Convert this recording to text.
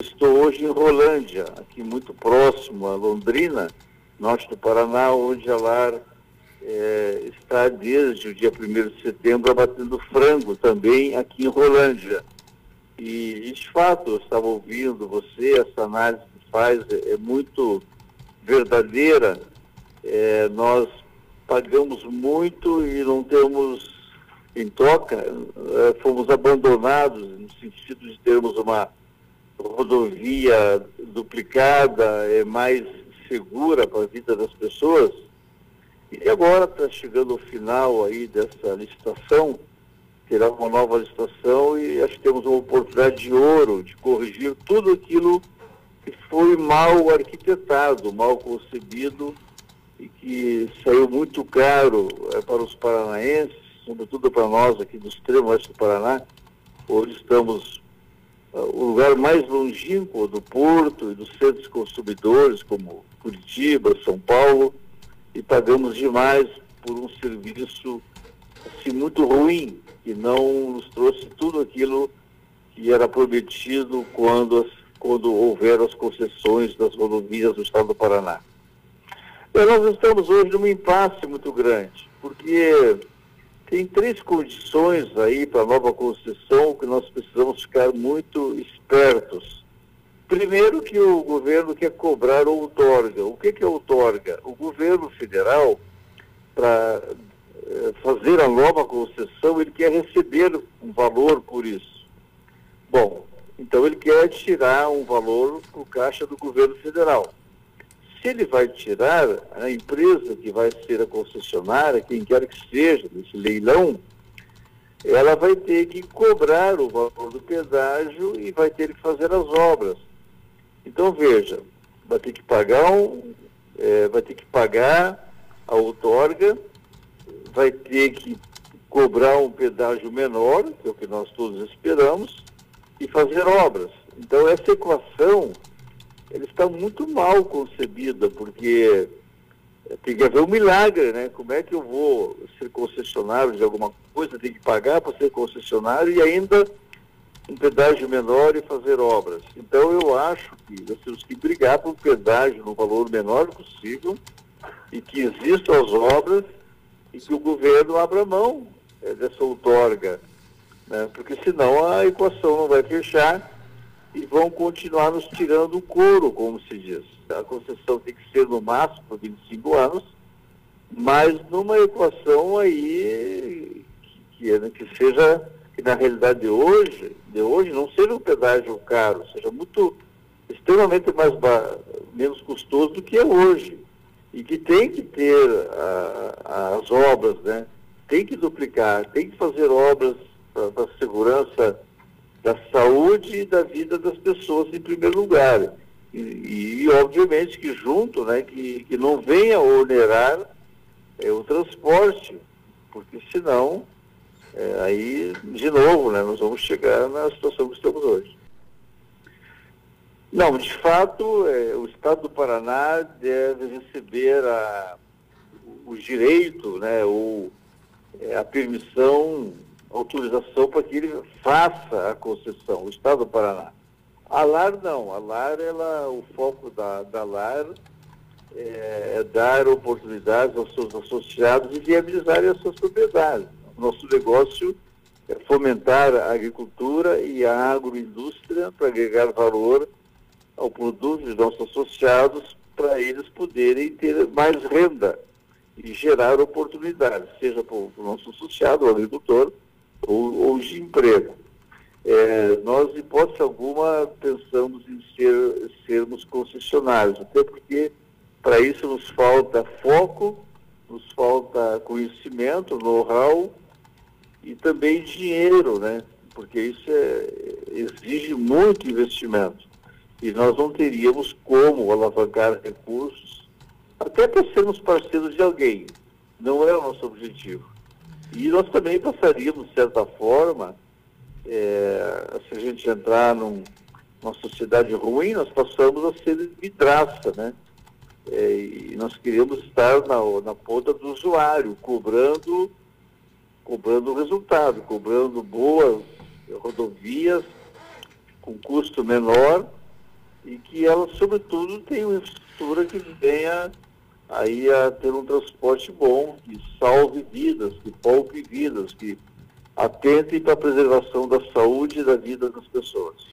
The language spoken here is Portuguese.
Estou hoje em Rolândia, aqui muito próximo a Londrina, norte do Paraná, onde a LAR é, está desde o dia 1 de setembro abatendo frango também aqui em Rolândia. E, de fato, eu estava ouvindo você, essa análise que faz é, é muito verdadeira. É, nós pagamos muito e não temos em troca, é, fomos abandonados no sentido de termos uma rodovia duplicada, é mais segura para a vida das pessoas. E agora está chegando o final aí dessa licitação, terá uma nova licitação e acho que temos uma oportunidade de ouro de corrigir tudo aquilo que foi mal arquitetado, mal concebido e que saiu muito caro é, para os paranaenses, sobretudo para nós aqui do extremo oeste do Paraná. Hoje estamos o lugar mais longínquo do porto e dos centros consumidores, como Curitiba, São Paulo, e pagamos demais por um serviço assim, muito ruim, que não nos trouxe tudo aquilo que era prometido quando, as, quando houveram as concessões das rodovias do estado do Paraná. Nós estamos hoje num impasse muito grande, porque tem três condições aí para a nova concessão que nós precisamos ficar muito espertos. Primeiro que o governo quer cobrar outorga. O que, que é outorga? O governo federal, para eh, fazer a nova concessão, ele quer receber um valor por isso. Bom, então ele quer tirar um valor para o caixa do governo federal. Ele vai tirar, a empresa que vai ser a concessionária, quem quer que seja, nesse leilão, ela vai ter que cobrar o valor do pedágio e vai ter que fazer as obras. Então veja, vai ter que pagar um, é, vai ter que pagar a outorga, vai ter que cobrar um pedágio menor, que é o que nós todos esperamos, e fazer obras. Então essa equação ele está muito mal concebida, porque tem que haver um milagre, né? Como é que eu vou ser concessionário de alguma coisa, tem que pagar para ser concessionário e ainda um pedágio menor e fazer obras. Então eu acho que nós temos que brigar por um pedágio no valor menor possível e que existam as obras e que o governo abra mão é, dessa outorga, né? porque senão a equação não vai fechar e vão continuar nos tirando o couro, como se diz. A concessão tem que ser no máximo por 25 anos, mas numa equação aí que, que, seja, que na realidade de hoje, de hoje não seja um pedágio caro, seja muito extremamente mais menos custoso do que é hoje. E que tem que ter a, as obras, né? Tem que duplicar, tem que fazer obras para segurança da saúde e da vida das pessoas em primeiro lugar. E, e obviamente que junto, né, que, que não venha onerar é, o transporte, porque senão, é, aí, de novo, né, nós vamos chegar na situação que estamos hoje. Não, de fato, é, o Estado do Paraná deve receber a, o direito, né, ou é, a permissão autorização para que ele faça a concessão, o Estado do Paraná. A LAR não, a LAR, ela, o foco da, da LAR é, é dar oportunidades aos seus associados e viabilizarem as suas propriedades. Nosso negócio é fomentar a agricultura e a agroindústria para agregar valor ao produto dos nossos associados para eles poderem ter mais renda e gerar oportunidades, seja para o nosso associado, o agricultor, ou, ou de emprego. É, nós, em hipótese alguma, pensamos em ser, sermos concessionários, até porque para isso nos falta foco, nos falta conhecimento, know-how e também dinheiro, né? Porque isso é, exige muito investimento. E nós não teríamos como alavancar recursos, até para sermos parceiros de alguém. Não é o nosso objetivo. E nós também passaríamos, de certa forma, é, se a gente entrar num, numa sociedade ruim, nós passamos a ser vidraça, né? É, e nós queríamos estar na, na ponta do usuário, cobrando, cobrando resultado, cobrando boas rodovias com custo menor e que ela, sobretudo, tenha uma infraestrutura que venha aí a ter um transporte bom, que salve vidas, que poupe vidas, que atente para a preservação da saúde e da vida das pessoas.